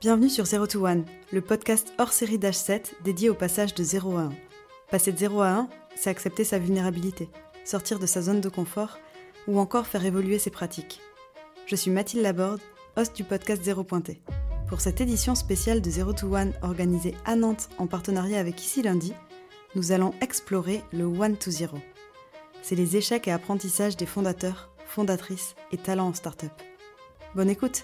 Bienvenue sur 0 to 1, le podcast hors série d'H7 dédié au passage de 0 à 1. Passer de 0 à 1, c'est accepter sa vulnérabilité, sortir de sa zone de confort ou encore faire évoluer ses pratiques. Je suis Mathilde Laborde, host du podcast 0 Pointé. Pour cette édition spéciale de 0 to 1 organisée à Nantes en partenariat avec Ici Lundi, nous allons explorer le 1 to 0. C'est les échecs et apprentissages des fondateurs, fondatrices et talents en start-up. Bonne écoute!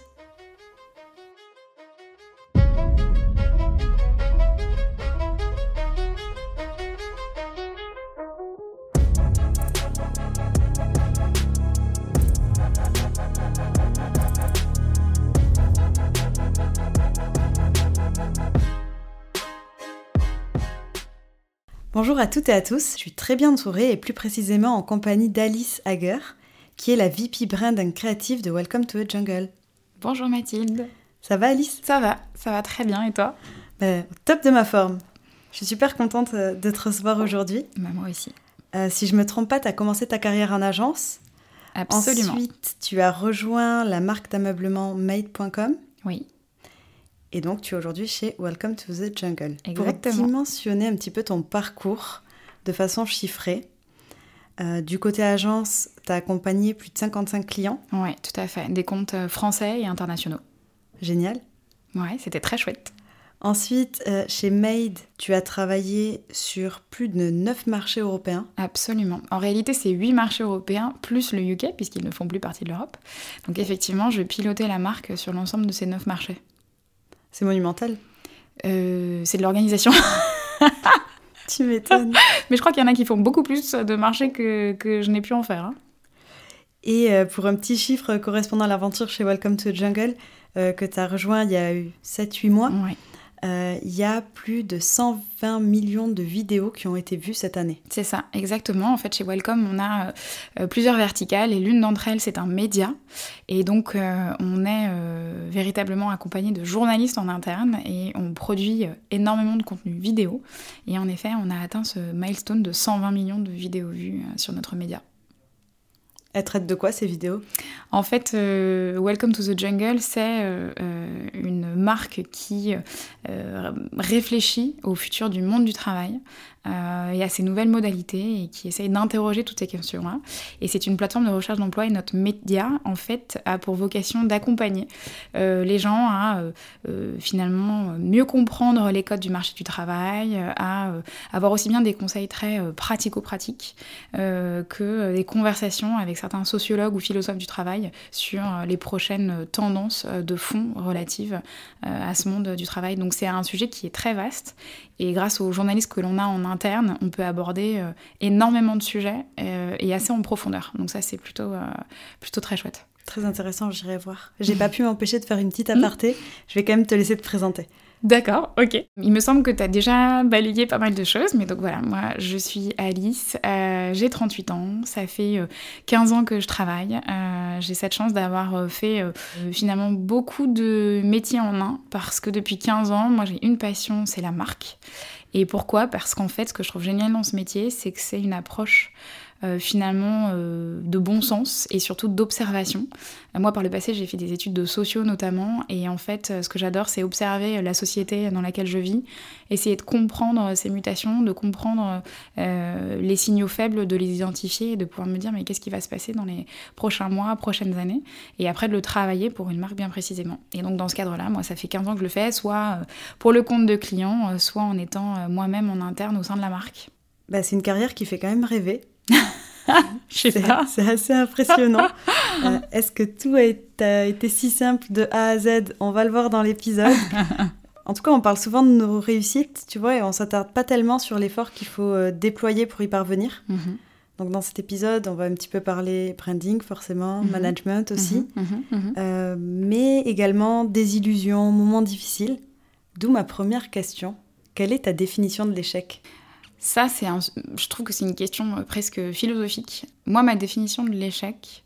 Bonjour à toutes et à tous, je suis très bien entourée et plus précisément en compagnie d'Alice Hager, qui est la VP Brand and Creative de Welcome to the Jungle. Bonjour Mathilde. Ça va Alice? Ça va, ça va très bien et toi? Au top de ma forme. Je suis super contente euh, de te recevoir aujourd'hui. Bah, moi aussi. Euh, si je me trompe pas, tu as commencé ta carrière en agence. Absolument. Ensuite, tu as rejoint la marque d'ameublement made.com. Oui. Et donc, tu es aujourd'hui chez Welcome to the Jungle. Exactement. Pour dimensionner un petit peu ton parcours de façon chiffrée, euh, du côté agence, tu as accompagné plus de 55 clients. Oui, tout à fait. Des comptes euh, français et internationaux. Génial. Ouais, c'était très chouette. Ensuite, euh, chez Made, tu as travaillé sur plus de 9 marchés européens. Absolument. En réalité, c'est 8 marchés européens plus le UK, puisqu'ils ne font plus partie de l'Europe. Donc effectivement, je pilotais la marque sur l'ensemble de ces 9 marchés. C'est monumental. Euh, c'est de l'organisation. tu m'étonnes. Mais je crois qu'il y en a qui font beaucoup plus de marchés que, que je n'ai pu en faire. Hein. Et euh, pour un petit chiffre correspondant à l'aventure chez Welcome to the Jungle, euh, que tu as rejoint il y a eu 7-8 mois, Euh, il y a plus de 120 millions de vidéos qui ont été vues cette année. C'est ça, exactement. En fait, chez Welcome, on a euh, plusieurs verticales et l'une d'entre elles, c'est un média. Et donc, euh, on est euh, véritablement accompagné de journalistes en interne et on produit euh, énormément de contenu vidéo. Et en effet, on a atteint ce milestone de 120 millions de vidéos vues euh, sur notre média. Elles traitent de quoi ces vidéos? En fait, euh, Welcome to the Jungle, c'est euh, euh, une marque qui euh, réfléchit au futur du monde du travail euh, et à ses nouvelles modalités et qui essaye d'interroger toutes ces questions-là. Et c'est une plateforme de recherche d'emploi et notre média, en fait, a pour vocation d'accompagner euh, les gens à euh, euh, finalement mieux comprendre les codes du marché du travail, à avoir aussi bien des conseils très pratico-pratiques que des conversations avec certains sociologues ou philosophes du travail sur les prochaines tendances de fond relatives à ce monde du travail. Donc c'est un sujet qui est très vaste et grâce aux journalistes que l'on a en interne, on peut aborder euh, énormément de sujets euh, et assez en profondeur. Donc ça c'est plutôt, euh, plutôt très chouette. Très intéressant, j'irai voir. J'ai pas pu m'empêcher de faire une petite aparté. Je vais quand même te laisser te présenter. D'accord, ok. Il me semble que tu as déjà balayé pas mal de choses, mais donc voilà, moi je suis Alice, euh, j'ai 38 ans, ça fait euh, 15 ans que je travaille. Euh, j'ai cette chance d'avoir euh, fait euh, finalement beaucoup de métiers en un, parce que depuis 15 ans, moi j'ai une passion, c'est la marque. Et pourquoi? Parce qu'en fait, ce que je trouve génial dans ce métier, c'est que c'est une approche euh, finalement euh, de bon sens et surtout d'observation. Euh, moi, par le passé, j'ai fait des études de sociaux notamment, et en fait, euh, ce que j'adore, c'est observer la société dans laquelle je vis, essayer de comprendre ces mutations, de comprendre les signaux faibles, de les identifier et de pouvoir me dire mais qu'est-ce qui va se passer dans les prochains mois, prochaines années, et après de le travailler pour une marque bien précisément. Et donc dans ce cadre-là, moi, ça fait 15 ans que je le fais, soit pour le compte de clients, soit en étant moi-même en interne au sein de la marque. Bah, c'est une carrière qui fait quand même rêver. Je sais C'est pas. c'est assez impressionnant. Euh, Est-ce que tout a été, a été si simple de A à Z? On va le voir dans l'épisode. En tout cas, on parle souvent de nos réussites, tu vois, et on s'attarde pas tellement sur l'effort qu'il faut euh, déployer pour y parvenir. Mhm. Donc dans cet épisode, on va un petit peu parler branding forcément, Mhm. management aussi, Mhm, mhm, mhm. euh, mais également désillusions, moments difficiles. D'où ma première question. Quelle est ta définition de l'échec? Ça, c'est un... je trouve que c'est une question euh, presque philosophique. Moi, ma définition de l'échec,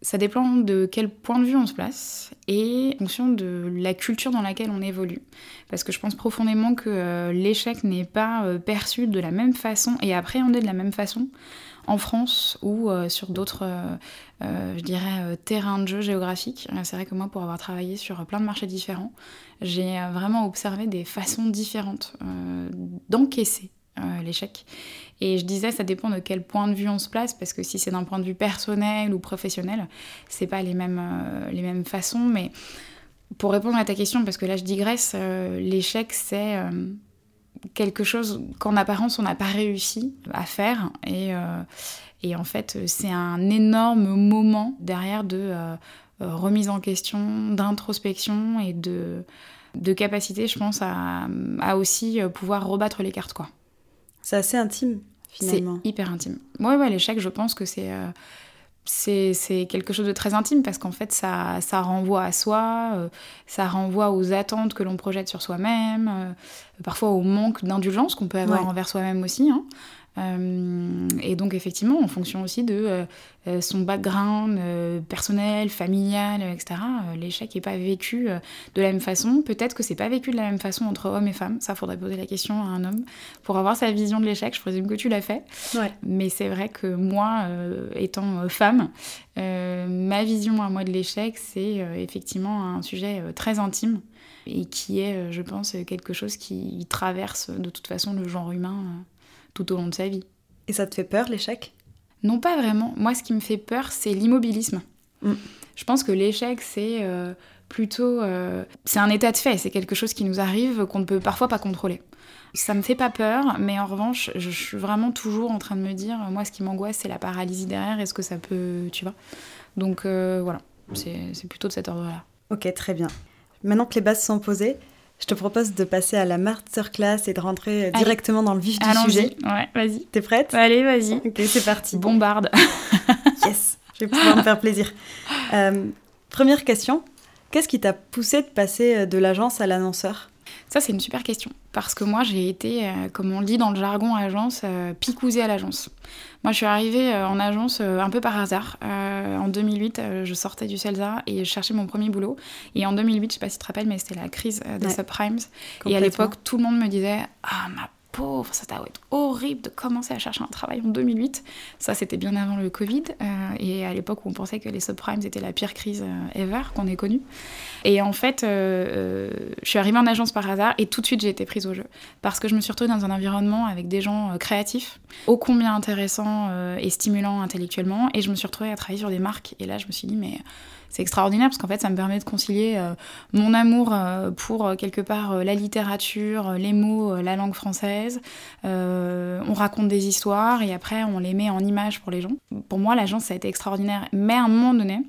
ça dépend de quel point de vue on se place et en fonction de la culture dans laquelle on évolue. Parce que je pense profondément que euh, l'échec n'est pas euh, perçu de la même façon et appréhendé de la même façon en France ou sur d'autres, je dirais, terrains de jeu géographiques. C'est vrai que moi, pour avoir travaillé sur plein de marchés différents, j'ai vraiment observé des façons différentes d'encaisser l'échec. Et je disais, ça dépend de quel point de vue on se place, parce que si c'est d'un point de vue personnel ou professionnel, c'est pas les mêmes, les mêmes façons. Mais pour répondre à ta question, parce que là je digresse, euh, l'échec c'est euh, quelque chose qu'en apparence on n'a pas réussi à faire. Et, euh, et en fait c'est un énorme moment derrière de remise en question, d'introspection et de, de capacité, je pense, à, à, aussi pouvoir rebattre les cartes. quoi. C'est assez intime finalement. C'est hyper intime. Ouais, ouais, l'échec, je pense que c'est c'est quelque chose de très intime parce qu'en fait, ça, ça, renvoie à soi, euh, ça renvoie aux attentes que l'on projette sur soi-même, euh, parfois au manque d'indulgence qu'on peut avoir envers soi-même aussi. Hein. Euh, et donc effectivement, en fonction aussi de euh, euh, son background personnel, familial, etc., l'échec n'est pas vécu de la même façon. Peut-être que c'est pas vécu de la même façon entre hommes et femmes. Ça, faudrait poser la question à un homme pour avoir sa vision de l'échec. Je présume que tu l'as fait. Mais c'est vrai que moi, étant femme, ma vision à moi de l'échec, c'est effectivement un sujet très intime et qui est, je pense, quelque chose qui traverse de toute façon le genre humain tout au long de sa vie. Et ça te fait peur l'échec? Non, pas vraiment. Moi, ce qui me fait peur, c'est l'immobilisme. Mm. Je pense que l'échec, c'est euh, plutôt... Euh, c'est un état de fait, c'est quelque chose qui nous arrive qu'on ne peut parfois pas contrôler. Ça me fait pas peur, mais en revanche, je suis vraiment toujours en train de me dire, moi, ce qui m'angoisse, c'est la paralysie derrière. Est-ce que ça peut, tu vois? Donc euh, voilà, c'est plutôt de cet ordre-là. Ok, très bien. Maintenant que les bases sont posées, je te propose de passer à la masterclass et de rentrer directement dans le vif du sujet. Ouais, vas-y. T'es prête? Allez, vas-y. Ok, c'est parti. Bombarde. yes, je vais pouvoir me faire plaisir. Euh, première question, qu'est-ce qui t'a poussé de passer euh, de l'agence à l'annonceur? Ça, c'est une super question. Parce que moi, j'ai été, euh, comme on le dit dans le jargon agence, euh, picousée à l'agence. Moi, je suis arrivée euh, en agence un peu par hasard. en 2008, je sortais du CELSA et je cherchais mon premier boulot. Et en 2008, je sais pas si tu te rappelles, mais c'était la crise des subprimes. Et à l'époque, tout le monde me disait Ah, ma pauvre, ça doit être horrible de commencer à chercher un travail en 2008. Ça, c'était bien avant le Covid euh, et à l'époque où on pensait que les subprimes étaient la pire crise euh, ever qu'on ait connue. Et en fait, euh, je suis arrivée en agence par hasard et tout de suite j'ai été prise au jeu parce que je me suis retrouvée dans un environnement avec des gens créatifs, ô combien intéressants et stimulants intellectuellement, et je me suis retrouvée à travailler sur des marques. Et là, je me suis dit, mais c'est extraordinaire parce qu'en fait, ça me permet de concilier euh, mon amour euh, pour euh, quelque part la littérature, les mots, la langue française. on raconte des histoires et après, on les met en images pour les gens. Pour moi, l'agence, ça a été extraordinaire. Mais à un moment donné,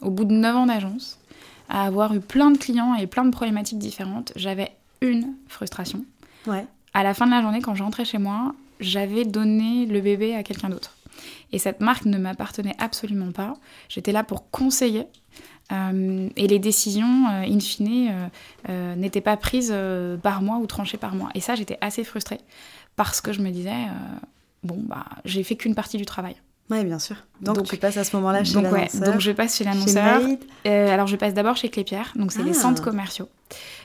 au bout de 9 ans d'agence, à avoir eu plein de clients et plein de problématiques différentes, j'avais une frustration. Ouais. À la fin de la journée, quand je rentrais chez moi, j'avais donné le bébé à quelqu'un d'autre. Et cette marque ne m'appartenait absolument pas. J'étais là pour conseiller. Euh, et les décisions, euh, in fine, euh, n'étaient pas prises par moi ou tranchées par moi. Et ça, j'étais assez frustrée parce que je me disais, bon, bah, j'ai fait qu'une partie du travail. Oui, bien sûr. Donc, tu passes à ce moment-là chez l'annonceur. donc je passe chez l'annonceur. Euh, alors je passe d'abord chez Clépierre, donc c'est les ah. centres commerciaux.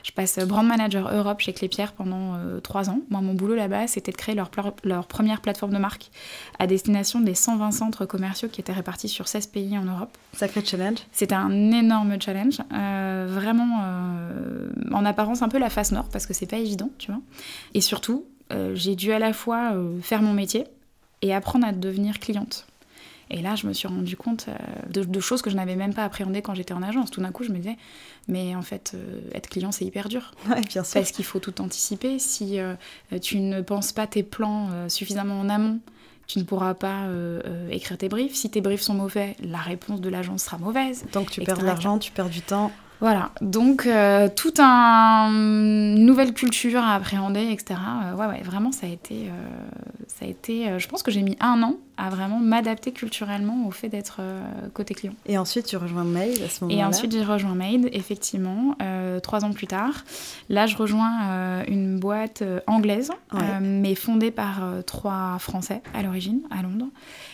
Je passe brand manager Europe chez Clépierre pendant euh, trois ans. Moi, mon boulot là-bas, c'était de créer leur, leur première plateforme de marque à destination des 120 centres commerciaux qui étaient répartis sur 16 pays en Europe. Sacré challenge. C'était un énorme challenge, euh, vraiment en apparence un peu la face nord parce que c'est pas évident, tu vois. Et surtout, j'ai dû à la fois faire mon métier et apprendre à devenir cliente. Et là, je me suis rendu compte euh, de, choses que je n'avais même pas appréhendées quand j'étais en agence. Tout d'un coup, je me disais, mais en fait, euh, être client, c'est hyper dur. Ouais, bien sûr. Parce qu'il faut tout anticiper. Si euh, tu ne penses pas tes plans suffisamment en amont, tu ne pourras pas écrire tes briefs. Si tes briefs sont mauvais, la réponse de l'agence sera mauvaise. Donc tu perds de l'argent, tu perds du temps. Voilà, donc euh, toute un, une nouvelle culture à appréhender, etc. Ouais, ouais, vraiment, ça a été, ça a été je pense que j'ai mis un an à vraiment m'adapter culturellement au fait d'être côté client. Et ensuite, tu rejoins Made à ce moment-là Et ensuite, j'ai rejoint Made, effectivement, trois ans plus tard. Là, je rejoins une boîte anglaise, mais fondée par trois Français à l'origine, à Londres.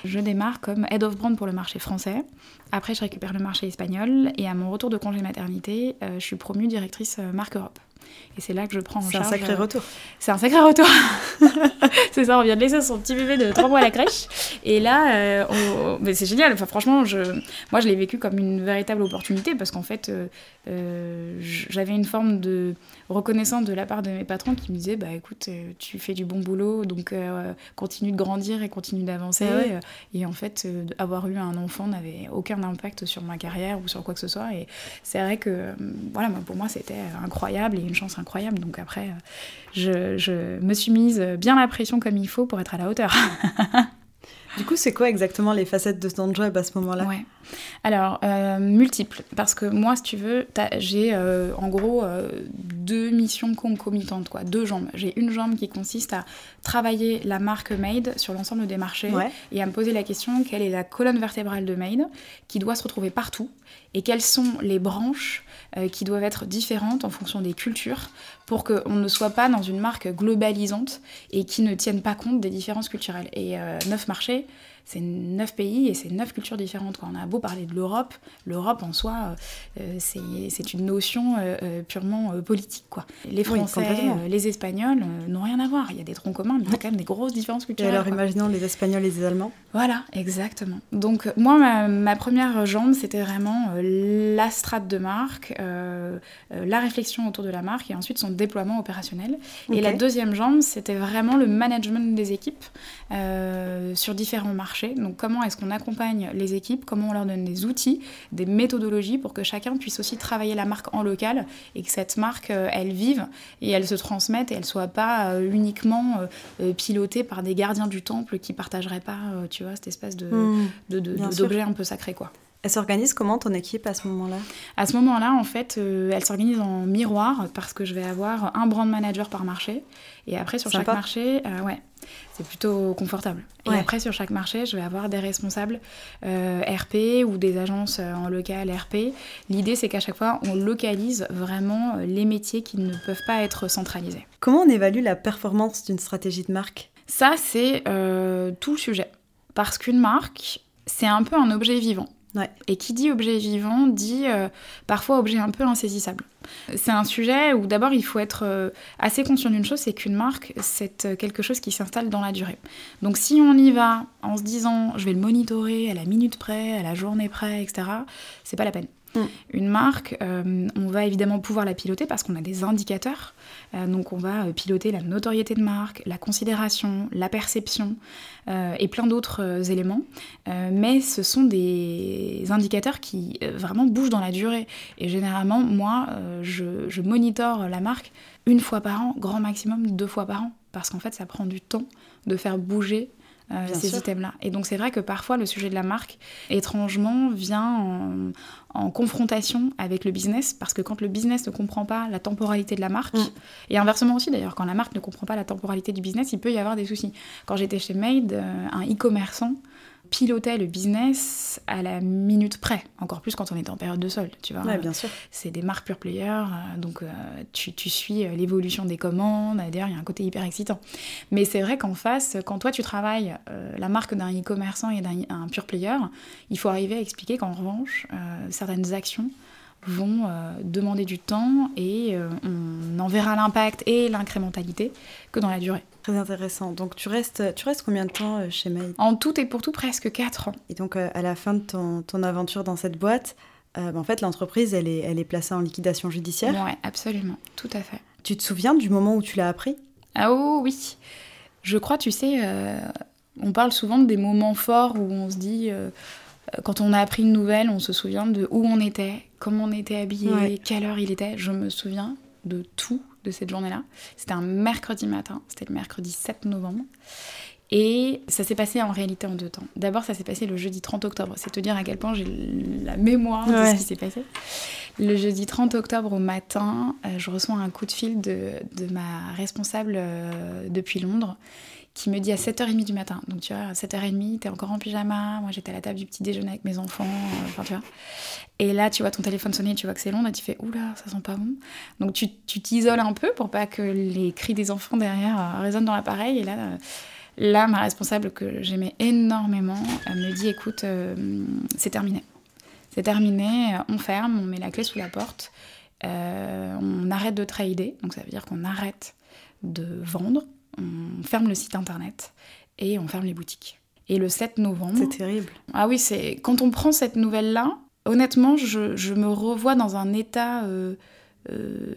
Je démarre comme Head of Brand pour le marché français. Après, je récupère le marché espagnol et à mon retour de congé maternité, euh, je suis promue directrice euh, marque Europe. Et c'est là que je prends en charge. C'est un sacré retour. C'est un sacré retour. c'est ça, on vient de laisser son petit bébé de 3 mois à la crèche. Et là, mais c'est génial. Enfin, franchement, je... moi, je l'ai vécu comme une véritable opportunité parce qu'en fait, j'avais une forme de reconnaissance de la part de mes patrons qui me disaient bah écoute tu fais du bon boulot donc continue de grandir et continue d'avancer ah et en fait avoir eu un enfant n'avait aucun impact sur ma carrière ou sur quoi que ce soit et c'est vrai que voilà pour moi c'était incroyable et une chance incroyable donc après je, je me suis mise bien la pression comme il faut pour être à la hauteur Du coup, c'est quoi exactement les facettes de ton job à ce moment-là? Ouais. Alors, euh, multiples. Parce que moi, si tu veux, j'ai euh, en gros euh, deux missions concomitantes, quoi, deux jambes. J'ai une jambe qui consiste à travailler la marque Made sur l'ensemble des marchés et à me poser la question quelle est la colonne vertébrale de Made qui doit se retrouver partout et quelles sont les branches qui doivent être différentes en fonction des cultures pour qu'on ne soit pas dans une marque globalisante et qui ne tienne pas compte des différences culturelles. Et neuf marchés, c'est neuf pays et c'est neuf cultures différentes. Quoi. On a beau parler de l'Europe, l'Europe en soi, euh, c'est une notion euh, euh, purement politique. Quoi. Les Français, les Espagnols n'ont rien à voir. Il y a des troncs communs, mais il y a quand même des grosses différences culturelles. Et alors imaginons les Espagnols et les Allemands Voilà, exactement. Donc moi, ma, première jambe, c'était vraiment la strate de marque, la réflexion autour de la marque et ensuite son déploiement opérationnel. Et la deuxième jambe, c'était vraiment le management des équipes sur différents marchés donc comment est-ce qu'on accompagne les équipes, comment on leur donne des outils, des méthodologies pour que chacun puisse aussi travailler la marque en local et que cette marque, euh, elle vive et elle se transmette et elle soit pas euh, uniquement euh, pilotée par des gardiens du temple qui partageraient pas, tu vois, cette espèce de, mmh. d'objet un peu sacré, quoi. Elle s'organise comment ton équipe à ce moment-là? À ce moment-là, en fait, elle s'organise en miroir parce que je vais avoir un brand manager par marché. Et après, sur chaque marché, ouais, c'est plutôt confortable. Et après, sur chaque marché, je vais avoir des responsables euh, RP ou des agences euh, en local RP. L'idée, c'est qu'à chaque fois, on localise vraiment euh, les métiers qui ne peuvent pas être centralisés. Comment on évalue la performance d'une stratégie de marque? Ça, c'est tout le sujet. Parce qu'une marque, c'est un peu un objet vivant. Et qui dit objet vivant dit parfois objet un peu insaisissable. C'est un sujet où d'abord il faut être euh, assez conscient d'une chose, c'est qu'une marque, c'est euh, quelque chose qui s'installe dans la durée. Donc si on y va en se disant je vais le monitorer à la minute près, à la journée près, etc., c'est pas la peine. Mm. Une marque, euh, on va évidemment pouvoir la piloter parce qu'on a des indicateurs. donc on va piloter la notoriété de marque, la considération, la perception et plein d'autres éléments. mais ce sont des indicateurs qui vraiment bougent dans la durée. Et généralement, moi, je, je la marque une fois par an, grand maximum deux fois par an, parce qu'en fait, ça prend du temps de faire bouger euh, ces items-là. Et donc c'est vrai que parfois le sujet de la marque, étrangement, vient en, confrontation avec le business, parce que quand le business ne comprend pas la temporalité de la marque, mm. et inversement aussi d'ailleurs, quand la marque ne comprend pas la temporalité du business, il peut y avoir des soucis. Quand j'étais chez Made, euh, un e-commerçant pilotait le business à la minute près, encore plus quand on est en période de solde, tu vois. Ouais, bien sûr. C'est des marques pure player, euh, donc euh, tu, tu, suis euh, l'évolution des commandes, d'ailleurs il y a un côté hyper excitant. Mais c'est vrai qu'en face, quand toi tu travailles la marque d'un e-commerçant et d'un pure player, il faut arriver à expliquer qu'en revanche, certaines actions vont demander du temps et on en verra l'impact et l'incrémentalité que dans la durée. Très intéressant. Donc tu restes, tu restes combien de temps euh, chez Maid En tout et pour tout, presque 4 ans. Et donc euh, à la fin de ton, ton aventure dans cette boîte, euh, en fait l'entreprise, elle est, elle est placée en liquidation judiciaire Oui, absolument, tout à fait. Tu te souviens du moment où tu l'as appris? Ah oh oui. Je crois, tu sais, on parle souvent des moments forts où on se dit quand on a appris une nouvelle, on se souvient de où on était, comment on était habillé, quelle heure il était. Je me souviens de tout de cette journée-là. C'était un mercredi matin, c'était le mercredi 7 novembre. Et ça s'est passé en réalité en deux temps. D'abord, ça s'est passé le jeudi 30 octobre. C'est te dire à quel point j'ai la mémoire de ce qui s'est passé. Le jeudi 30 octobre au matin, euh, je reçois un coup de fil de, de ma responsable euh, depuis Londres qui me dit à 7h30 du matin. Donc tu vois, à 7h30, t'es encore en pyjama, moi j'étais à la table du petit déjeuner avec mes enfants, euh, enfin tu vois. Et là, tu vois ton téléphone sonner, tu vois que c'est long, et tu fais oula, ça sent pas bon. Donc tu t'isoles un peu pour pas que les cris des enfants derrière euh, résonnent dans l'appareil. Et là, euh, là, ma responsable que j'aimais énormément me dit écoute, c'est terminé. C'est terminé, on ferme, on met la clé sous la porte on arrête de trader, donc ça veut dire qu'on arrête de vendre, on ferme le site internet et on ferme les boutiques. Et le 7 novembre. C'est terrible. Ah oui, c'est quand on prend cette nouvelle-là, honnêtement, je, me revois dans un état euh, euh,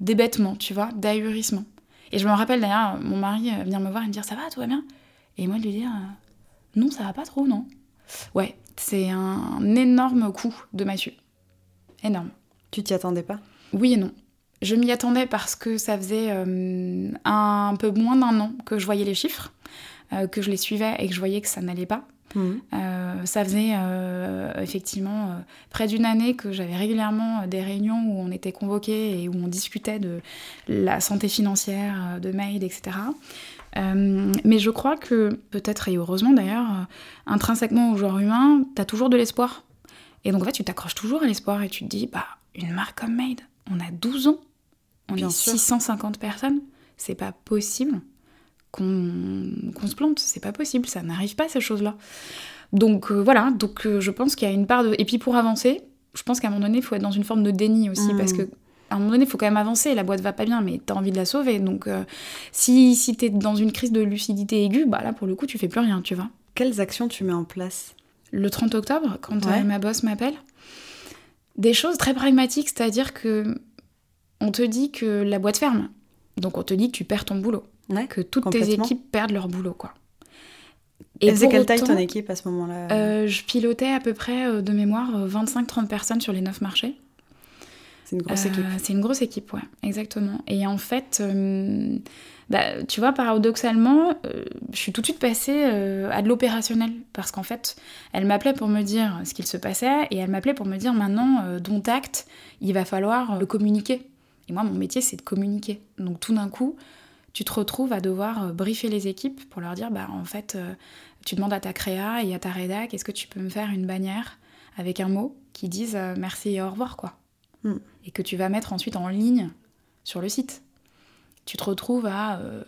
d'hébétement, tu vois, d'ahurissement. Et je me rappelle d'ailleurs, mon mari vient me voir et me dire Ça va, tout va bien? Et moi de lui dire Non, ça va pas trop, non. Ouais, c'est un énorme coup de massue. Énorme. Tu t'y attendais pas? Oui et non. Je m'y attendais parce que ça faisait euh, un peu moins d'un an que je voyais les chiffres, euh, que je les suivais et que je voyais que ça n'allait pas. Mhm. Euh, ça faisait effectivement près d'une année que j'avais régulièrement des réunions où on était convoqués et où on discutait de la santé financière de Maid, etc. mais je crois que, peut-être et heureusement d'ailleurs, intrinsèquement au genre humain, tu as toujours de l'espoir. Et donc en fait, tu t'accroches toujours à l'espoir et tu te dis, bah, une marque comme Maid, on a 12 ans, on est 650 personnes, c'est pas possible qu'on se plante, c'est pas possible, ça n'arrive pas ces choses-là. Donc euh, voilà, donc euh, je pense qu'il y a une part de... Et puis pour avancer, je pense qu'à un moment donné, il faut être dans une forme de déni aussi, parce mmh. que à un moment donné, il faut quand même avancer, la boîte va pas bien, mais tu as envie de la sauver. Donc euh, si, si tu es dans une crise de lucidité aiguë, bah là pour le coup, tu fais plus rien, tu vois. Quelles actions tu mets en place? Le 30 octobre, quand ma boss m'appelle, des choses très pragmatiques, c'est-à-dire que on te dit que la boîte ferme. Donc on te dit que tu perds ton boulot. que toutes tes équipes perdent leur boulot, quoi. Et c'est quelle taille ton équipe à ce moment-là? euh, Je pilotais à peu près, euh, de mémoire, 25-30 personnes sur les 9 marchés. C'est une grosse équipe. Euh, c'est une grosse équipe, ouais, exactement. Et en fait, bah, tu vois, paradoxalement, je suis tout de suite passée à de l'opérationnel. Parce qu'en fait, elle m'appelait pour me dire ce qu'il se passait et elle m'appelait pour me dire maintenant, dont acte, il va falloir le communiquer. Et moi, mon métier, c'est de communiquer. Donc tout d'un coup, tu te retrouves à devoir euh, briefer les équipes pour leur dire, bah en fait, euh, tu demandes à ta créa et à ta rédac, est-ce que tu peux me faire une bannière avec un mot qui dise euh, merci et au revoir, quoi. Hmm. Et que tu vas mettre ensuite en ligne sur le site. Tu te retrouves à euh,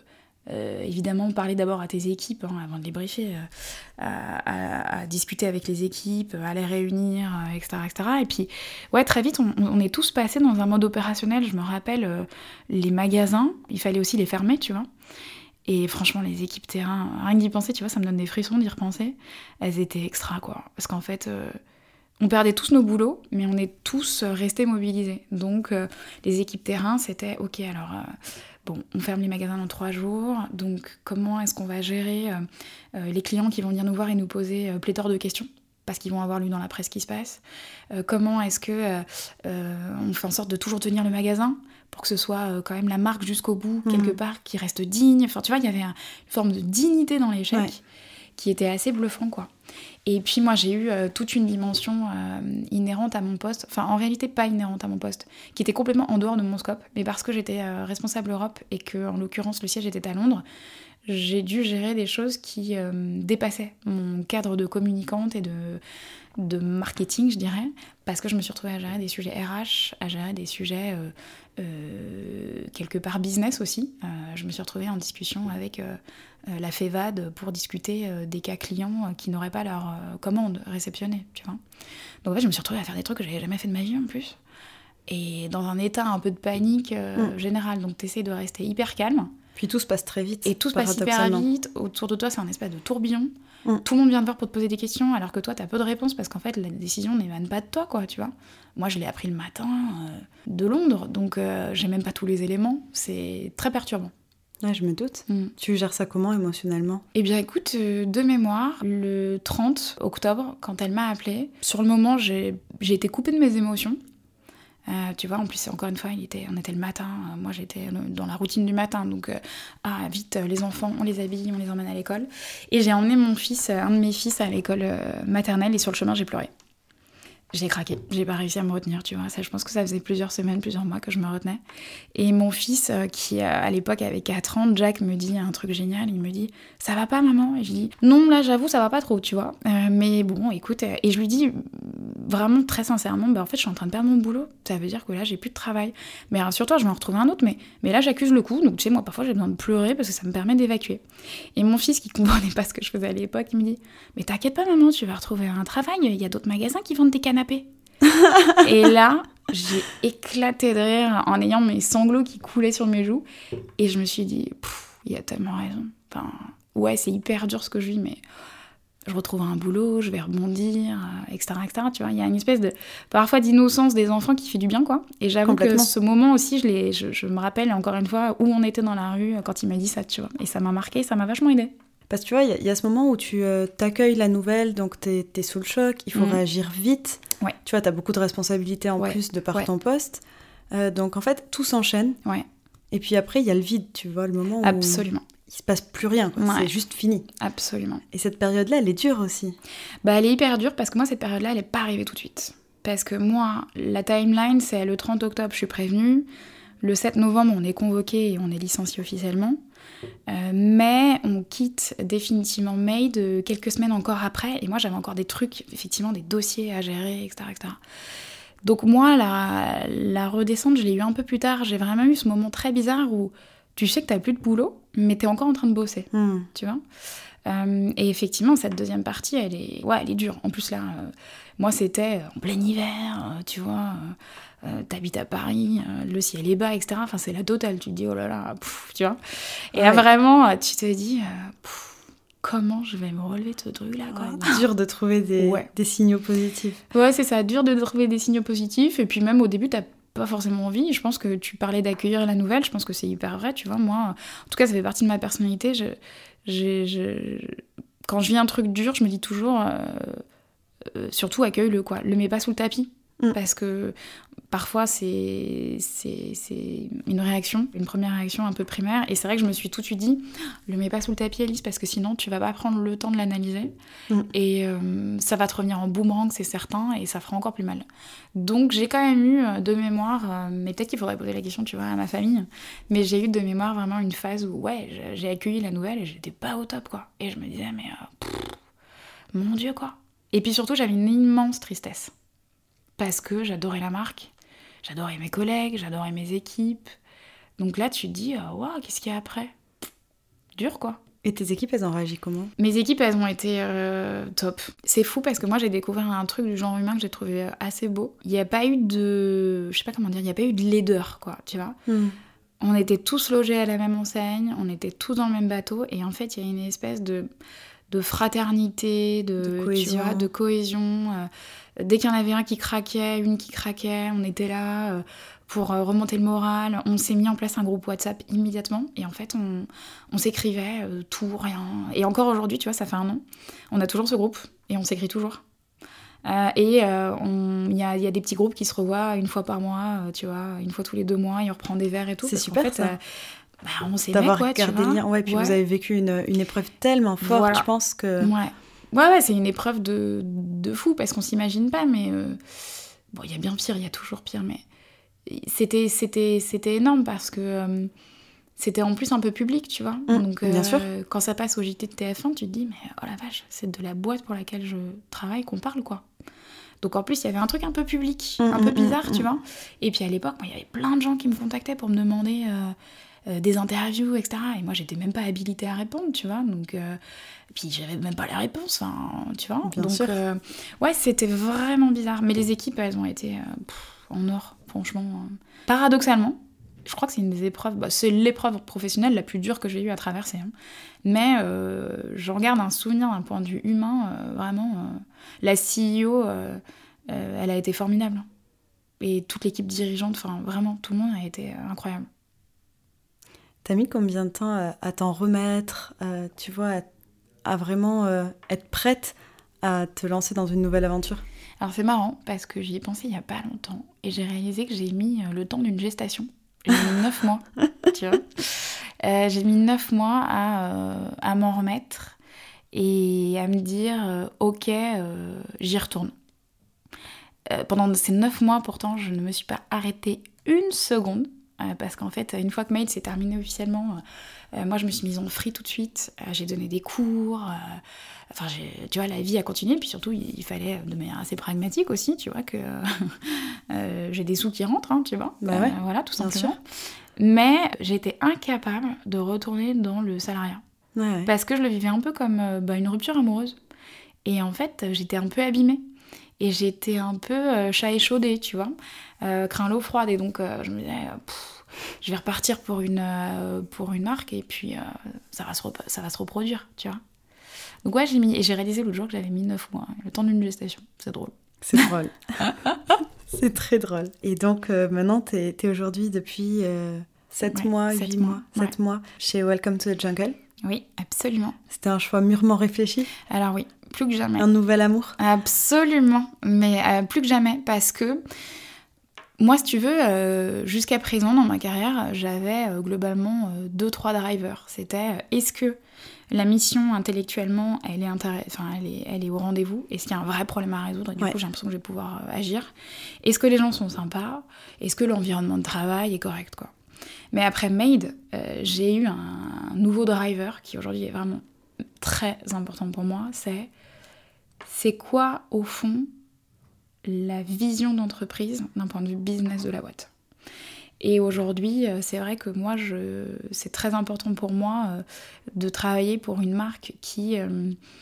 évidemment, parler d'abord à tes équipes hein, avant de les briefer, euh, à, discuter avec les équipes, à les réunir, etc., euh, etc. Et puis, ouais, très vite, on, est tous passés dans un mode opérationnel. Je me rappelle, les magasins, il fallait aussi les fermer, tu vois. Et franchement, les équipes terrain, rien que d'y penser, tu vois, ça me donne des frissons d'y repenser. Elles étaient extra, quoi. Parce qu'en fait, on perdait tous nos boulots, mais on est tous restés mobilisés. Donc, les équipes terrain, c'était OK, alors bon, on ferme les magasins dans trois jours, donc comment est-ce qu'on va gérer euh, euh, les clients qui vont venir nous voir et nous poser euh, pléthore de questions? Parce qu'ils vont avoir lu dans la presse ce qui se passe. comment est-ce que on fait en sorte de toujours tenir le magasin pour que ce soit quand même la marque jusqu'au bout, quelque mhm. part, qui reste digne? Enfin, tu vois, il y avait une forme de dignité dans l'échec qui était assez bluffant, quoi. Et puis moi, j'ai eu euh, toute une dimension euh, inhérente à mon poste, enfin en réalité pas inhérente à mon poste, qui était complètement en dehors de mon scope, mais parce que j'étais euh, responsable Europe et que en l'occurrence le siège était à Londres, j'ai dû gérer des choses qui dépassaient mon cadre de communicante et de, de marketing, je dirais, parce que je me suis retrouvée à gérer des sujets RH, à gérer des sujets quelque part business aussi. je me suis retrouvée en discussion avec euh, la FEVAD pour discuter euh, des cas clients euh, qui n'auraient pas leur commande réceptionnée, tu vois. Donc en fait, je me suis retrouvée à faire des trucs que j'avais jamais fait de ma vie en plus. Et dans un état un peu de panique mm. générale. Donc tu essaies de rester hyper calme. Puis tout se passe très vite. Et tout se passe hyper vite. Autour de toi, c'est un espèce de tourbillon. Mm. Tout le monde vient te voir pour te poser des questions, alors que toi, tu as peu de réponses parce qu'en fait, la décision n'émane pas de toi, quoi, tu vois. Moi, je l'ai appris le matin de Londres, donc j'ai même pas tous les éléments. C'est très perturbant. Ouais, je me doute. Mm. Tu gères ça comment émotionnellement? Eh bien, écoute, euh, de mémoire, le 30 octobre, quand elle m'a appelée, sur le moment, j'ai été coupée de mes émotions. Euh, tu vois, en plus, encore une fois, il était, on était le matin, euh, moi j'étais dans la routine du matin, donc ah, vite, les enfants, on les habille, on les emmène à l'école. Et j'ai emmené mon fils, un de mes fils, à l'école maternelle, et sur le chemin, j'ai pleuré j'ai craqué. J'ai pas réussi à me retenir, tu vois. Ça, je pense que ça faisait plusieurs semaines, plusieurs mois que je me retenais. Et mon fils, euh, qui euh, à l'époque avait 4 ans, Jack me dit un truc génial. Il me dit Ça va pas, maman? Et je dis Non, là, j'avoue, ça va pas trop, tu vois. Euh, mais bon, écoute. Et je lui dis vraiment très sincèrement bah, En fait, je suis en train de perdre mon boulot. Ça veut dire que là, j'ai plus de travail. Mais rassure-toi, je vais en retrouver un autre. Mais, mais là, j'accuse le coup. Donc, tu sais, moi, parfois, j'ai besoin de pleurer parce que ça me permet d'évacuer. Et mon fils, qui comprenait pas ce que je faisais à l'époque, il me dit Mais t'inquiète pas, maman, tu vas retrouver un travail. Il y a d'autres magasins qui vendent des canapés. et là, j'ai éclaté de rire en ayant mes sanglots qui coulaient sur mes joues. Et je me suis dit, il y a tellement raison. Enfin, ouais, c'est hyper dur ce que je vis, mais je retrouve un boulot, je vais rebondir, etc., euh, etc. Tu vois, il y a une espèce de parfois d'innocence des enfants qui fait du bien, quoi. Et j'avoue que ce moment aussi, je, je, je, me rappelle encore une fois où on était dans la rue quand il m'a dit ça, tu vois. Et ça m'a marqué, ça m'a vachement aidé. Parce que tu vois, il y, a ce moment où tu euh, t'accueilles la nouvelle, donc tu es, sous le choc, il faut mm. réagir vite. Ouais. Tu vois, tu as beaucoup de responsabilités en plus de par ton poste. Euh, donc en fait, tout s'enchaîne. Et puis après, il y a le vide, tu vois, le moment où. Absolument. Il se passe plus rien, c'est juste fini. Absolument. Et cette période-là, elle est dure aussi. Bah, elle est hyper dure parce que moi, cette période-là, elle n'est pas arrivée tout de suite. Parce que moi, la timeline, c'est le 30 octobre, je suis prévenue. Le 7 novembre, on est convoqué et on est licencié officiellement. Euh, mais on quitte définitivement Made euh, quelques semaines encore après. Et moi, j'avais encore des trucs, effectivement, des dossiers à gérer, etc. etc. Donc moi, la, la redescente, je l'ai eu un peu plus tard. J'ai vraiment eu ce moment très bizarre où tu sais que tu n'as plus de boulot, mais tu es encore en train de bosser. Hmm. Tu vois euh, et effectivement, cette deuxième partie, elle est, ouais, elle est dure. En plus, là, moi, c'était en plein hiver, tu vois. Euh, t'habites à Paris, euh, le ciel est bas, etc. Enfin, c'est la totale. Tu te dis, oh là là, tu vois. Et là, vraiment, euh, tu te dis, comment je vais me relever de ce truc-là, quoi. dur de trouver des, des signaux positifs. Ouais, c'est ça, dur de trouver des signaux positifs. Et puis, même au début, t'as pas forcément envie. Je pense que tu parlais d'accueillir la nouvelle, je pense que c'est hyper vrai, tu vois. Moi, en tout cas, ça fait partie de ma personnalité. Je, je, Quand je vis un truc dur, je me dis toujours, surtout accueille-le, quoi. Le mets pas sous le tapis. Mm. Parce que parfois, c'est une réaction, une première réaction un peu primaire. Et c'est vrai que je me suis tout de suite dit, le mets pas sous le tapis, Alice, parce que sinon, tu vas pas prendre le temps de l'analyser. Mm. Et euh, ça va te revenir en boomerang, c'est certain, et ça fera encore plus mal. Donc, j'ai quand même eu euh, de mémoire, euh, mais peut-être qu'il faudrait poser la question, tu vois, à ma famille. Mais j'ai eu de mémoire vraiment une phase où, ouais, j'ai accueilli la nouvelle et j'étais pas au top, quoi. Et je me disais, mais mon Dieu, quoi. Et puis surtout, j'avais une immense tristesse parce que j'adorais la marque, j'adorais mes collègues, j'adorais mes équipes. Donc là, tu te dis, euh, waouh, qu'est-ce qu'il y a après? Dur, quoi. Et tes équipes, elles ont réagi comment? Mes équipes, elles ont été euh, top. C'est fou parce que moi, j'ai découvert un truc du genre humain que j'ai trouvé euh, assez beau. Il n'y a pas eu de. Je sais pas comment dire, il n'y a pas eu de laideur, quoi, tu vois. Hmm. On était tous logés à la même enseigne, on était tous dans le même bateau, et en fait, il y a une espèce de, de fraternité, de, cohésion. de cohésion Dès qu'il y en avait un qui craquait, une qui craquait, on était là euh, pour euh, remonter le moral. On s'est mis en place un groupe WhatsApp immédiatement et en fait on, s'écrivait euh, tout, rien. Et encore aujourd'hui, tu vois, ça fait un an, on a toujours ce groupe et on s'écrit toujours. et il y, a, y, a, des petits groupes qui se revoient une fois par mois, tu vois, une fois tous les deux mois, et on reprend des verres et tout. C'est super. En fait, ça. Bah, on s'aimait, quoi, tu vois. Ouais, puis vous avez vécu une, une épreuve tellement forte, je pense que... Ouais. Ouais, ouais, c'est une épreuve de, de fou parce qu'on s'imagine pas, mais euh, bon, il y a bien pire, il y a toujours pire, mais c'était c'était c'était énorme parce que euh, c'était en plus un peu public, tu vois. Mmh, Donc bien sûr. Euh, quand ça passe au JT de TF1, tu te dis mais oh la vache, c'est de la boîte pour laquelle je travaille qu'on parle quoi. Donc en plus, il y avait un truc un peu public, mmh, un peu mmh, bizarre, tu vois. Et puis à l'époque, il y avait plein de gens qui me contactaient pour me demander euh, des interviews, etc. Et moi, j'étais même pas habilitée à répondre, tu vois. Donc, euh, puis j'avais même pas les réponses, enfin, tu vois. Bien donc, sûr. Euh, ouais, c'était vraiment bizarre. Mais les équipes, elles ont été en or, franchement. Paradoxalement, je crois que c'est une des épreuves, bah, c'est l'épreuve professionnelle la plus dure que j'ai eu à traverser. Hein. Mais j'en garde un souvenir d'un point de vue humain, vraiment. la CEO, elle a été formidable. Et toute l'équipe dirigeante, enfin vraiment, tout le monde a été incroyable. T'as mis combien de temps à, t'en remettre, tu vois, à, vraiment euh, être prête à te lancer dans une nouvelle aventure? Alors c'est marrant parce que j'y ai pensé il n'y a pas longtemps et j'ai réalisé que j'ai mis euh, le temps d'une gestation. J'ai mis neuf mois, tu vois. Euh, j'ai mis neuf mois à, à m'en remettre et à me dire ok, j'y retourne. pendant ces neuf mois, pourtant, je ne me suis pas arrêtée une seconde euh, parce qu'en fait, une fois que Made s'est terminé officiellement, euh, moi je me suis mise en free tout de suite. Euh, j'ai donné des cours. enfin, tu vois, la vie a continué. Puis surtout, il, fallait de manière assez pragmatique aussi, tu vois, que j'ai des sous qui rentrent, hein, tu vois. Bah ouais, voilà, tout simplement. Mais j'étais incapable de retourner dans le salariat. Parce que je le vivais un peu comme bah, une rupture amoureuse. Et en fait, j'étais un peu abîmée. Et j'étais un peu chat échaudé, tu vois. craint l'eau froide. Et donc, je me disais, je vais repartir pour une, pour une marque et puis ça, va se ça va se reproduire, tu vois. Donc, ouais, j'ai mis. Et j'ai réalisé l'autre jour que j'avais mis 9 mois, le temps d'une gestation. C'est drôle. C'est drôle. C'est très drôle. Et donc, maintenant, tu es, aujourd'hui depuis 7 mois, 8 mois, 7 mois chez Welcome to the Jungle. Oui, absolument. C'était un choix mûrement réfléchi? Alors oui, plus que jamais. Un nouvel amour Absolument, mais euh, plus que jamais parce que moi, si tu veux, euh, jusqu'à présent dans ma carrière, j'avais euh, globalement deux, trois drivers. C'était est-ce que la mission intellectuellement, elle est, enfin, elle est, elle est au rendez-vous? Est-ce qu'il y a un vrai problème à résoudre? Et du coup, j'ai l'impression que je vais pouvoir agir. Est-ce que les gens sont sympas? Est-ce que l'environnement de travail est correct quoi? Mais après Made, euh, j'ai eu un nouveau driver qui aujourd'hui est vraiment très important pour moi. C'est c'est quoi au fond la vision d'entreprise d'un point de vue business de la boîte? Et aujourd'hui, euh, c'est vrai que moi, c'est très important pour moi euh, de travailler pour une marque qui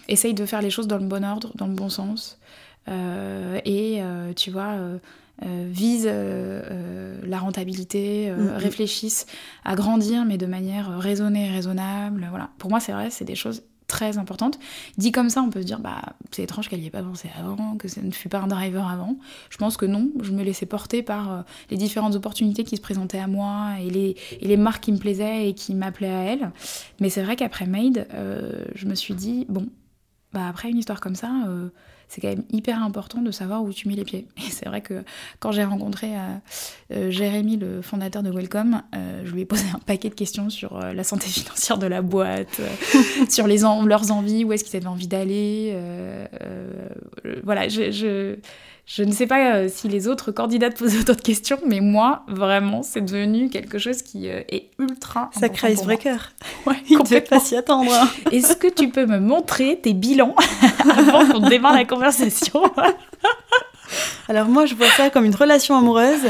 essaye de faire les choses dans le bon ordre, dans le bon sens. et tu vois, euh, euh, euh, la rentabilité, mm, mm. réfléchissent à grandir, mais de manière raisonnée et raisonnable. Voilà. Pour moi, c'est vrai, c'est des choses très importantes. Dit comme ça, on peut se dire, bah, c'est étrange qu'elle n'y ait pas pensé avant, que ça ne fut pas un driver avant. Je pense que non, je me laissais porter par les différentes opportunités qui se présentaient à moi et les, et les marques qui me plaisaient et qui m'appelaient à elle. Mais c'est vrai qu'après Made, je me suis dit, bon, bah, après une histoire comme ça, c'est quand même hyper important de savoir où tu mets les pieds. Et c'est vrai que quand j'ai rencontré euh, euh, Jérémy, le fondateur de Welcome, euh, je lui ai posé un paquet de questions sur la santé financière de la boîte, sur les leurs envies, où est-ce qu'ils avaient envie d'aller. voilà, je je ne sais pas euh, si les autres candidats posaient d'autres questions, mais moi, vraiment, c'est devenu quelque chose qui euh, est ultra. Sacré icebreaker. Ouais, Il ne pas s'y attendre. Est-ce que tu peux me montrer tes bilans avant qu'on démarre la conversation? Alors moi, je vois ça comme une relation amoureuse.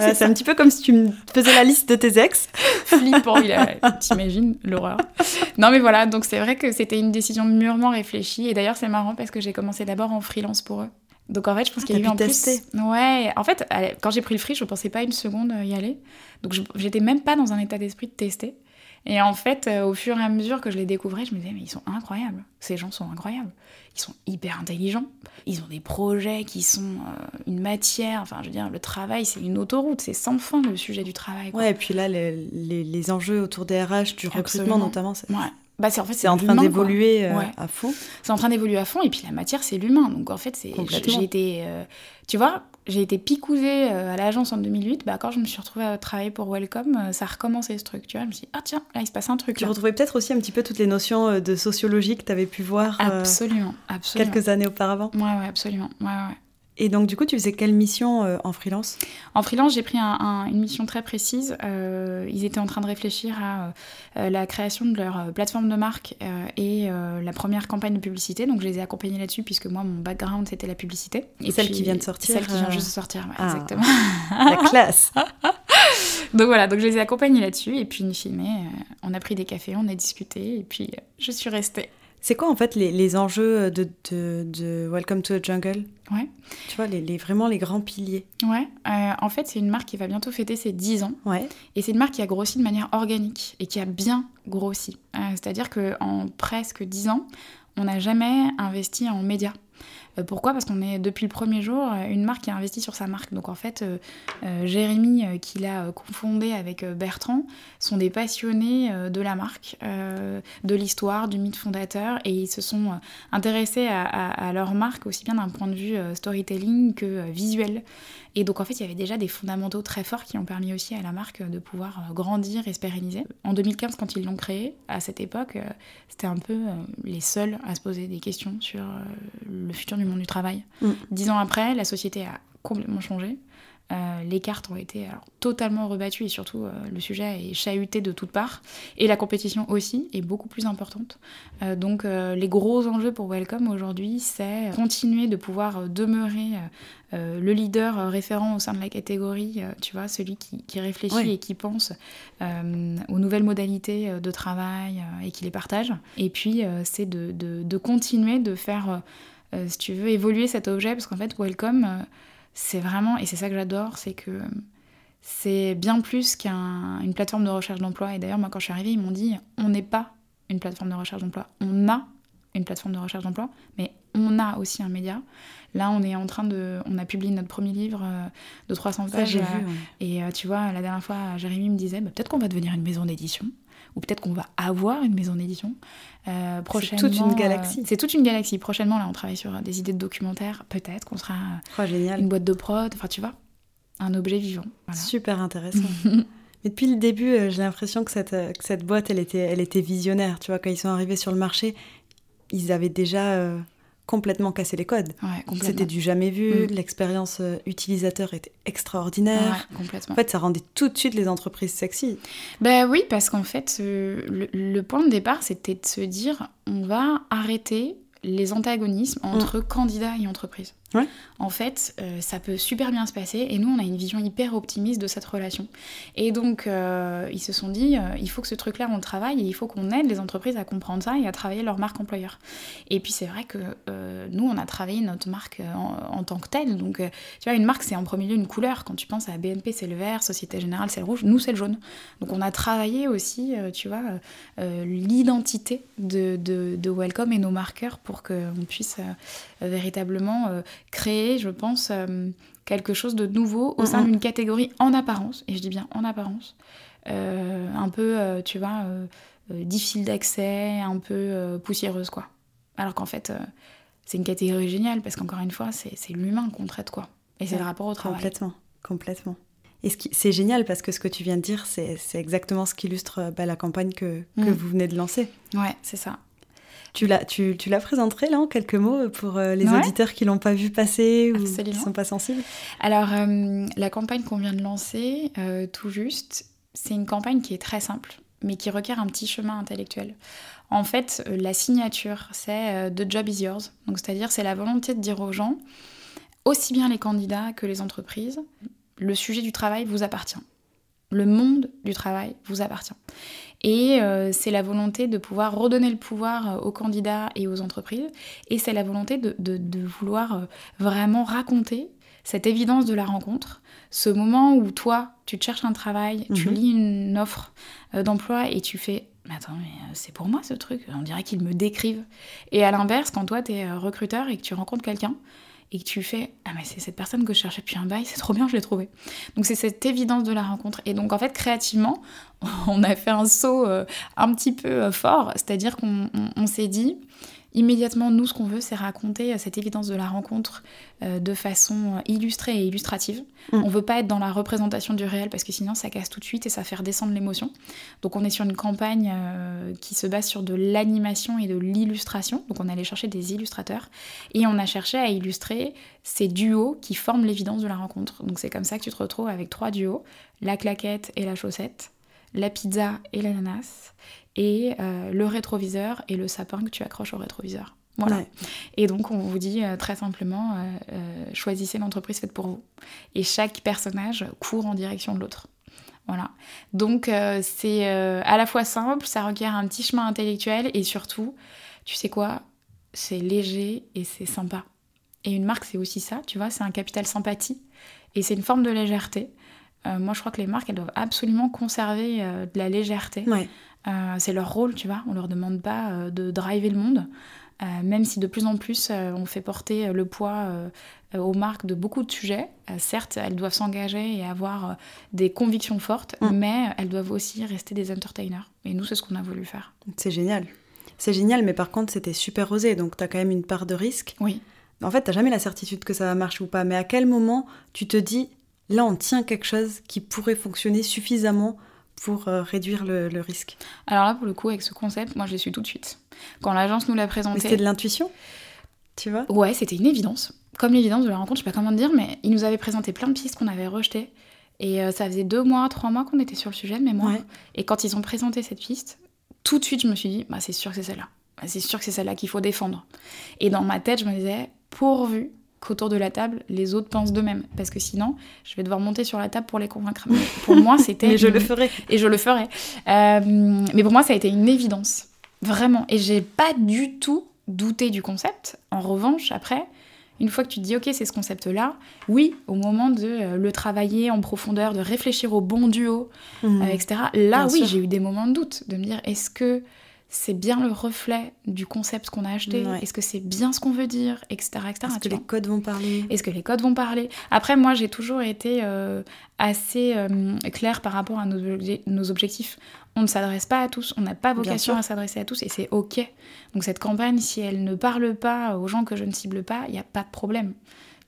Euh, c'est un petit peu comme si tu me faisais la liste de tes ex. Flippant, il a... t'imagines l'horreur. Non mais voilà, donc c'est vrai que c'était une décision mûrement réfléchie. Et d'ailleurs, c'est marrant parce que j'ai commencé d'abord en freelance pour eux. Donc en fait, je pense qu'il y a eu en plus. Ouais, en fait, quand j'ai pris le free, je pensais pas une seconde y aller. Donc j'étais même pas dans un état d'esprit de tester. Et en fait, euh, au fur et à mesure que je les découvrais, je me disais, mais ils sont incroyables. Ces gens sont incroyables. Ils sont hyper intelligents. Ils ont des projets qui sont euh, une matière. Enfin, je veux dire, le travail, c'est une autoroute. C'est sans fin le sujet du travail. Ouais, et puis là, les, les, enjeux autour des RH, du recrutement notamment, ouais. Bah, c'est en fait c'est en train d'évoluer euh, à fond. C'est en train d'évoluer à fond et puis la matière c'est l'humain. Donc en fait c'est j'ai été euh, tu vois, j'ai été picousée euh, à l'agence en 2008, bah quand je me suis retrouvée à travailler pour Welcome, ça a recommencé ce truc, tu vois, je me suis dit ah tiens, là il se passe un truc. Tu retrouvais peut-être aussi un petit peu toutes les notions de sociologie que tu avais pu voir absolument, absolument. quelques années auparavant. Ouais ouais, absolument. Ouais ouais. Et donc, du coup, tu faisais quelle mission euh, en freelance? En freelance, j'ai pris une mission très précise. Euh, ils étaient en train de réfléchir à euh, la création de leur plateforme de marque et la première campagne de publicité. Donc, je les ai accompagnés là-dessus, puisque moi, mon background, c'était la publicité. Et, celle qui vient de sortir Celle qui vient juste de sortir, ah. exactement. La classe Donc voilà, donc je les ai accompagnés là-dessus. Et puis, in fine, on a pris des cafés, on a discuté, et puis je suis restée. C'est quoi en fait les, les enjeux de, de, de, Welcome to the Jungle? Ouais. Tu vois, les, les, vraiment les grands piliers. Ouais, euh, en fait, c'est une marque qui va bientôt fêter ses 10 ans. Ouais. Et c'est une marque qui a grossi de manière organique et qui a bien grossi. Euh, c'est-à-dire qu'en presque 10 ans, on n'a jamais investi en médias. Euh, pourquoi? Parce qu'on est depuis le premier jour euh, une marque qui a investi sur sa marque. Donc en fait, euh, Jérémy, qui l'a confondé avec Bertrand, sont des passionnés de la marque, de l'histoire, du mythe fondateur, et ils se sont intéressés à, leur marque aussi bien d'un point de vue storytelling que visuel. Et donc en fait, il y avait déjà des fondamentaux très forts qui ont permis aussi à la marque de pouvoir grandir et se pérenniser. En 2015, quand ils l'ont créé, à cette époque, c'était un peu les seuls à se poser des questions sur le futur du monde du travail. Mm. Dix ans après, la société a complètement changé. Euh, les cartes ont été totalement rebattues et surtout euh, le sujet est chahuté de toutes parts. Et la compétition aussi est beaucoup plus importante. Euh, donc les gros enjeux pour Welcome aujourd'hui, c'est continuer de pouvoir demeurer le leader référent au sein de la catégorie, tu vois, celui qui, réfléchit et qui pense aux nouvelles modalités de travail et qui les partage. Et puis c'est de, de, continuer de faire si tu veux, évoluer cet objet, parce qu'en fait, Welcome, c'est vraiment, et c'est ça que j'adore, c'est que c'est bien plus qu'une plateforme de recherche d'emploi. Et d'ailleurs, moi, quand je suis arrivée, ils m'ont dit on n'est pas une plateforme de recherche d'emploi. On a une plateforme de recherche d'emploi, mais on a aussi un média. Là, on est en train de. On a publié notre premier livre euh, de 300 pages. vu, Et euh, tu vois, la dernière fois, Jérémy me disait bah, peut-être qu'on va devenir une maison d'édition. Ou peut-être qu'on va avoir une maison d'édition. Euh, prochainement. C'est toute une galaxie. c'est toute une galaxie. Prochainement, là, on travaille sur des idées de documentaires. Peut-être qu'on sera oh, une boîte de prod. Enfin, tu vois, un objet vivant. Super intéressant. Mais depuis le début, euh, j'ai l'impression que cette, euh, que cette boîte, elle était, elle était visionnaire. Tu vois, quand ils sont arrivés sur le marché, ils avaient déjà euh, complètement cassé les codes. C'était du jamais vu. Mm. L'expérience utilisateur était extraordinaire. complètement. En fait, ça rendait tout de suite les entreprises sexy. Ben oui, parce qu'en fait, le, le, point de départ, c'était de se dire, on va arrêter les antagonismes entre mm. candidats et entreprises. En fait, euh, ça peut super bien se passer et nous, on a une vision hyper optimiste de cette relation. Et donc, euh, ils se sont dit, euh, il faut que ce truc-là, on le travaille et il faut qu'on aide les entreprises à comprendre ça et à travailler leur marque employeur. Et puis, c'est vrai que nous, on a travaillé notre marque en, tant que telle. Donc, tu vois, une marque, c'est en premier lieu une couleur. Quand tu penses à BNP, c'est le vert, Société Générale, c'est le rouge, nous, c'est le jaune. Donc, on a travaillé aussi, tu vois, l'identité de, Welcome et nos marqueurs pour qu'on puisse véritablement créer, je pense, euh, quelque chose de nouveau au sein d'une catégorie en apparence, et je dis bien en apparence, euh, un peu, euh, tu vois, difficile d'accès, un peu poussiéreuse, quoi. Alors qu'en fait, c'est une catégorie géniale, parce qu'encore une fois, c'est l'humain qu'on traite, quoi. Et c'est le rapport au travail. Complètement, complètement. Et c'est génial parce que ce que tu viens de dire, c'est exactement ce qui illustre bah, la campagne que, que mm. vous venez de lancer. Ouais, c'est ça. Tu la, tu, tu la présenterais là en quelques mots pour euh, les auditeurs qui l'ont pas vu passer ou qui sont pas sensibles? Alors, euh, la campagne qu'on vient de lancer, euh, tout juste, c'est une campagne qui est très simple, mais qui requiert un petit chemin intellectuel. En fait, la signature, c'est The Job is yours. Donc, c'est-à-dire, c'est la volonté de dire aux gens, aussi bien les candidats que les entreprises, le sujet du travail vous appartient. Le monde du travail vous appartient. Et euh, c'est la volonté de pouvoir redonner le pouvoir euh, aux candidats et aux entreprises. Et c'est la volonté de, vouloir euh, vraiment raconter cette évidence de la rencontre, ce moment où toi, tu te cherches un travail, tu mhm. lis une offre d'emploi et tu fais mais attends, mais c'est pour moi ce truc, on dirait qu'ils me décrivent. Et à l'inverse, quand toi, tu es recruteur et que tu rencontres quelqu'un, et que tu fais ah mais c'est cette personne que je cherchais depuis un bail, c'est trop bien, je l'ai trouvé. Donc c'est cette évidence de la rencontre. Et donc en fait créativement, on a fait un saut euh, un petit peu euh, fort, c'est-à-dire qu'on s'est dit immédiatement, nous, ce qu'on veut, c'est raconter euh, cette évidence de la rencontre euh, de façon euh, illustrée et illustrative. On mm. On veut pas être dans la représentation du réel parce que sinon, ça casse tout de suite et ça fait redescendre l'émotion. Donc, on est sur une campagne qui se base sur de l'animation et de l'illustration. Donc, on allait chercher des illustrateurs et on a cherché à illustrer ces duos qui forment l'évidence de la rencontre. Donc, c'est comme ça que tu te retrouves avec trois duos la claquette et la chaussette la pizza et l'ananas, et euh, le rétroviseur et le sapin que tu accroches au rétroviseur. Voilà. Et donc, on vous dit euh, très simplement, euh, choisissez l'entreprise faite pour vous. Et chaque personnage court en direction de l'autre. Voilà. Donc, c'est à la fois simple, ça requiert un petit chemin intellectuel, et surtout, tu sais quoi, c'est léger et c'est sympa. Et une marque, c'est aussi ça, tu vois, c'est un capital sympathie, et c'est une forme de légèreté. moi, je crois que les marques, elles doivent absolument conserver de la légèreté. Ouais. Euh, c'est leur rôle, tu vois. On leur demande pas euh, de driver le monde, euh, même si de plus en plus on fait porter le poids aux marques de beaucoup de sujets. certes, elles doivent s'engager et avoir des convictions fortes, mm. mais elles doivent aussi rester des entertainers. Et nous, c'est ce qu'on a voulu faire. C'est génial. C'est génial, mais par contre, c'était super osé, donc tu as quand même une part de risque. Oui. En fait, tu jamais la certitude que ça va marcher ou pas, mais à quel moment tu te dis, là, on tient quelque chose qui pourrait fonctionner suffisamment pour euh, réduire le, risque Alors là, pour le coup, avec ce concept, moi, je l'ai su tout de suite. Quand l'agence nous l'a présenté... C'était de l'intuition, tu vois? Ouais, c'était une évidence. Comme l'évidence de la rencontre, je sais pas comment dire, mais ils nous avaient présenté plein de pistes qu'on avait rejetées. Et euh, ça faisait deux mois, trois mois qu'on était sur le sujet de mémoire. Et quand ils ont présenté cette piste, tout de suite, je me suis dit, bah, c'est sûr que c'est celle-là. Bah, c'est sûr que c'est celle-là qu'il faut défendre. Et dans ma tête, je me disais, pourvu qu'autour de la table, les autres pensent d'eux-mêmes. Parce que sinon, je vais devoir monter sur la table pour les convaincre. pour moi, c'était... mais je le ferai. Et je le ferai. Euh, mais pour moi, ça a été une évidence. Vraiment. Et j'ai pas du tout douter du concept. En revanche, après, une fois que tu te dis, ok, c'est ce concept-là, oui, au moment de euh, le travailler en profondeur, de réfléchir au bon duo, Mhm. euh, etc., là, Bien oui, j'ai eu des moments de doute, de me dire, est-ce que c'est bien le reflet du concept qu'on a acheté Ouais. Est-ce que c'est bien ce qu'on veut dire Etc. etc. Est-ce tu que les codes vont parler Est-ce que les codes vont parler? Après, moi, j'ai toujours été euh, assez euh, claire par rapport à nos, obje- nos objectifs. On ne s'adresse pas à tous, on n'a pas vocation à s'adresser à tous et c'est OK. Donc, cette campagne, si elle ne parle pas aux gens que je ne cible pas, il n'y a pas de problème.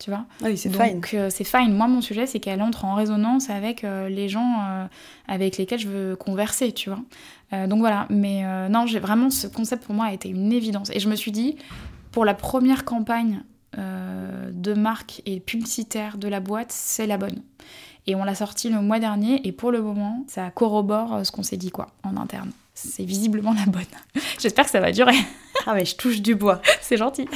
Tu vois Ah oui, c'est fine. Donc, euh, c'est fine. Moi, mon sujet, c'est qu'elle entre en résonance avec euh, les gens euh, avec lesquels je veux converser, tu vois. Donc voilà. Mais non, j'ai vraiment ce concept pour moi a été une évidence. Et je me suis dit, pour la première campagne euh, de marque et publicitaire de la boîte, c'est la bonne. Et on l'a sorti le mois dernier. Et pour le moment, ça corrobore ce qu'on s'est dit, quoi, en interne. C'est visiblement la bonne. J'espère que ça va durer. Ah mais je touche du bois. c'est gentil.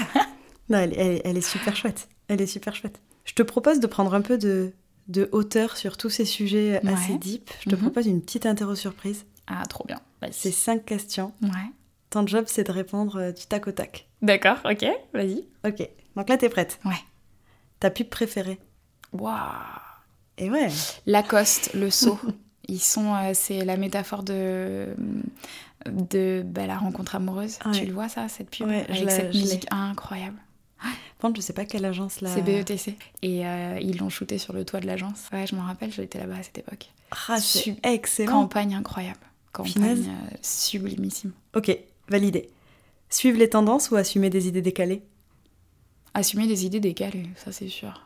Non, elle, elle- elle est super chouette. Elle est super chouette. Je te propose de prendre un peu de, de hauteur sur tous ces sujets assez deep. Je te Mhm. propose une petite interro surprise. Ah, trop bien. C'est cinq questions. Ouais. Ton job, c'est de répondre euh, du tac au tac. D'accord, ok, vas-y. Ok. Donc là, t'es prête Ouais. Ta pub préférée Waouh. Et ouais. Lacoste, le seau. Ils sont, euh, c'est la métaphore de de bah, la rencontre amoureuse. Ouais. Tu le vois ça, cette pub? Ouais, avec cette musique incroyable. Contre, je sais pas quelle agence là. C'est BETC. Et euh, ils l'ont shooté sur le toit de l'agence. Ouais, je m'en rappelle, j'étais là-bas à cette époque. Ah, excellent. Campagne incroyable. Campagne euh, sublimissime. Ok, validé. Suivre les tendances ou assumer des idées décalées? Assumer des idées décalées, ça c'est sûr.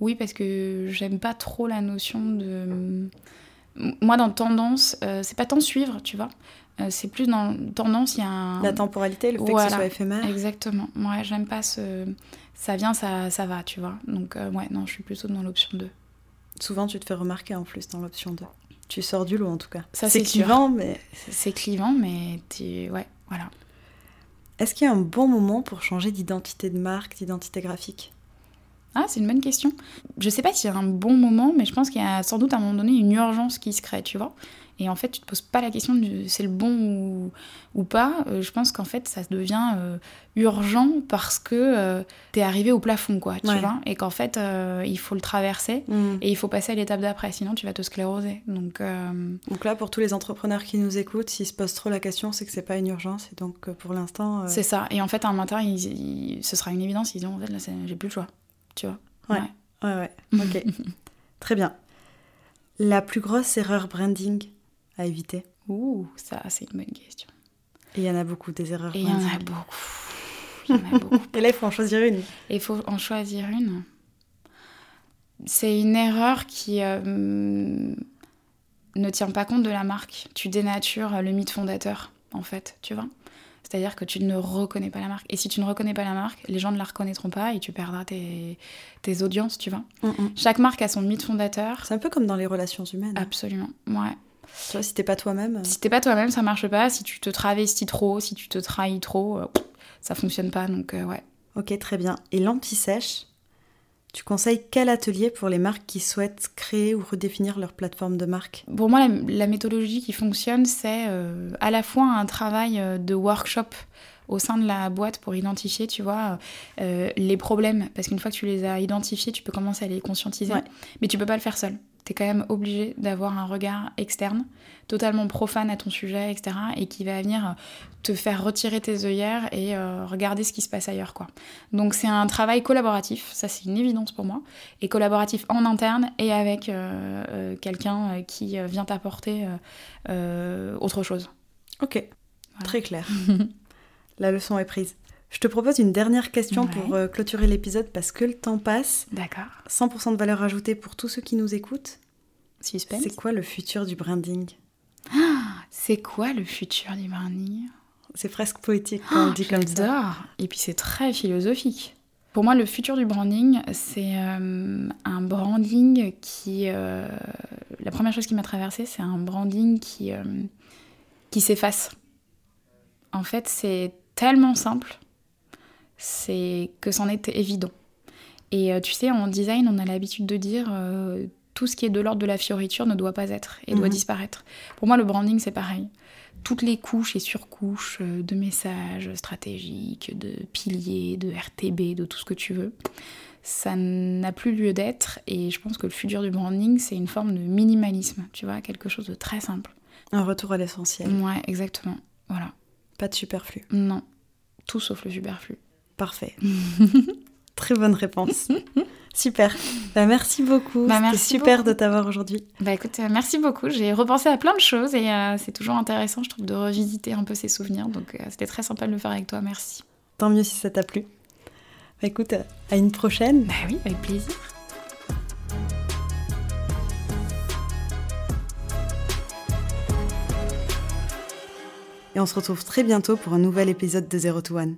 Oui, parce que j'aime pas trop la notion de. Moi, dans tendance, euh, c'est pas tant suivre, tu vois. Euh, c'est plus dans tendance, il y a un. La temporalité, le fait que Voilà. ce soit éphémère Exactement. Ouais, j'aime pas ce. Ça vient, ça, ça va, tu vois. Donc, euh, ouais, non, je suis plutôt dans l'option 2. Souvent, tu te fais remarquer en plus dans l'option 2. Tu sors du lot en tout cas. Ça, c'est clivant, mais C'est clivant, mais tu... ouais, voilà. est-ce qu'il y a un bon moment pour changer d'identité de marque, d'identité graphique? Ah, c'est une bonne question. Je sais pas s'il y a un bon moment, mais je pense qu'il y a sans doute à un moment donné une urgence qui se crée, tu vois. Et en fait, tu te poses pas la question de c'est le bon ou, ou pas. Euh, je pense qu'en fait, ça devient euh, urgent parce que tu es arrivé au plafond, quoi, tu Ouais. vois. Et qu'en fait, euh, il faut le traverser et il faut passer à l'étape d'après, sinon tu vas te scléroser. Donc, euh, Donc là, pour tous les entrepreneurs qui nous écoutent, s'ils se posent trop la question, c'est que c'est pas une urgence. Et donc, euh, pour l'instant, euh, c'est ça. Et en fait, un matin, ils- ils- ce sera une évidence. Ils diront, en fait, là, j'ai plus le choix, tu vois. Ouais. ouais, ouais. Ok, très bien. La plus grosse erreur branding à éviter Ouh, ça, c'est une bonne question. Et il y en a beaucoup des erreurs il y en a beaucoup. Il y en a beaucoup. Et là, il faut en choisir une. Et il faut en choisir une. C'est une erreur qui euh, ne tient pas compte de la marque. Tu dénatures le mythe fondateur, en fait, tu vois. C'est-à-dire que tu ne reconnais pas la marque. Et si tu ne reconnais pas la marque, les gens ne la reconnaîtront pas et tu perdras tes, tes audiences, tu vois. Chaque marque a son mythe fondateur. C'est un peu comme dans les relations humaines. Absolument, ouais. Tu vois, si t'es pas toi-même. euh, Si t'es pas toi-même, ça marche pas. Si tu te travestis trop, si tu te trahis trop, euh, ça fonctionne pas. Donc, euh, ouais. Ok, très bien. Et l'anti-sèche, tu conseilles quel atelier pour les marques qui souhaitent créer ou redéfinir leur plateforme de marque? Pour moi, la, la méthodologie qui fonctionne, c'est euh, à la fois un travail de workshop au sein de la boîte pour identifier, tu vois, euh, les problèmes. Parce qu'une fois que tu les as identifiés, tu peux commencer à les conscientiser. Ouais. Mais tu peux pas le faire seul. Tu es quand même obligé d'avoir un regard externe, totalement profane à ton sujet, etc. Et qui va venir te faire retirer tes œillères et euh, regarder ce qui se passe ailleurs, quoi. Donc c'est un travail collaboratif, ça c'est une évidence pour moi, et collaboratif en interne et avec euh, euh, quelqu'un euh, qui euh, vient t'apporter euh, euh, autre chose. Ok, Voilà. très clair. La leçon est prise. Je te propose une dernière question Ouais. pour euh, clôturer l'épisode parce que le temps passe. D'accord. 100% de valeur ajoutée pour tous ceux qui nous écoutent. Suspense. C'est quoi le futur du branding? C'est quoi le futur du branding? C'est presque poétique quand on dit comme ça. J'adore. Et puis c'est très philosophique. Pour moi, le futur du branding, c'est euh, un branding qui... euh, la première chose qui m'a traversée, c'est un branding qui, qui s'efface. En fait, c'est tellement simple, c'est que c'en est évident. Et euh, tu sais, en design, on a l'habitude de dire euh, tout ce qui est de l'ordre de la fioriture ne doit pas être et doit Mhm. disparaître. Pour moi, le branding, c'est pareil. Toutes les couches et surcouches euh, de messages stratégiques, de piliers, de RTB, de tout ce que tu veux, ça n'a plus lieu d'être. Et je pense que le futur du branding, c'est une forme de minimalisme, tu vois, quelque chose de très simple. Un retour à l'essentiel. Ouais, exactement. Voilà. Pas de superflu. Non. Tout sauf le superflu. Parfait. Très bonne réponse. Super. Bah, merci beaucoup. Bah, merci super beaucoup. de t'avoir aujourd'hui. Bah écoute, euh, merci beaucoup. J'ai repensé à plein de choses et euh, c'est toujours intéressant, je trouve, de revisiter un peu ces souvenirs. Donc euh, c'était très sympa de le faire avec toi. Merci. Tant mieux si ça t'a plu. Bah, écoute, à une prochaine. Bah oui, avec plaisir. Et on se retrouve très bientôt pour un nouvel épisode de Zero to One.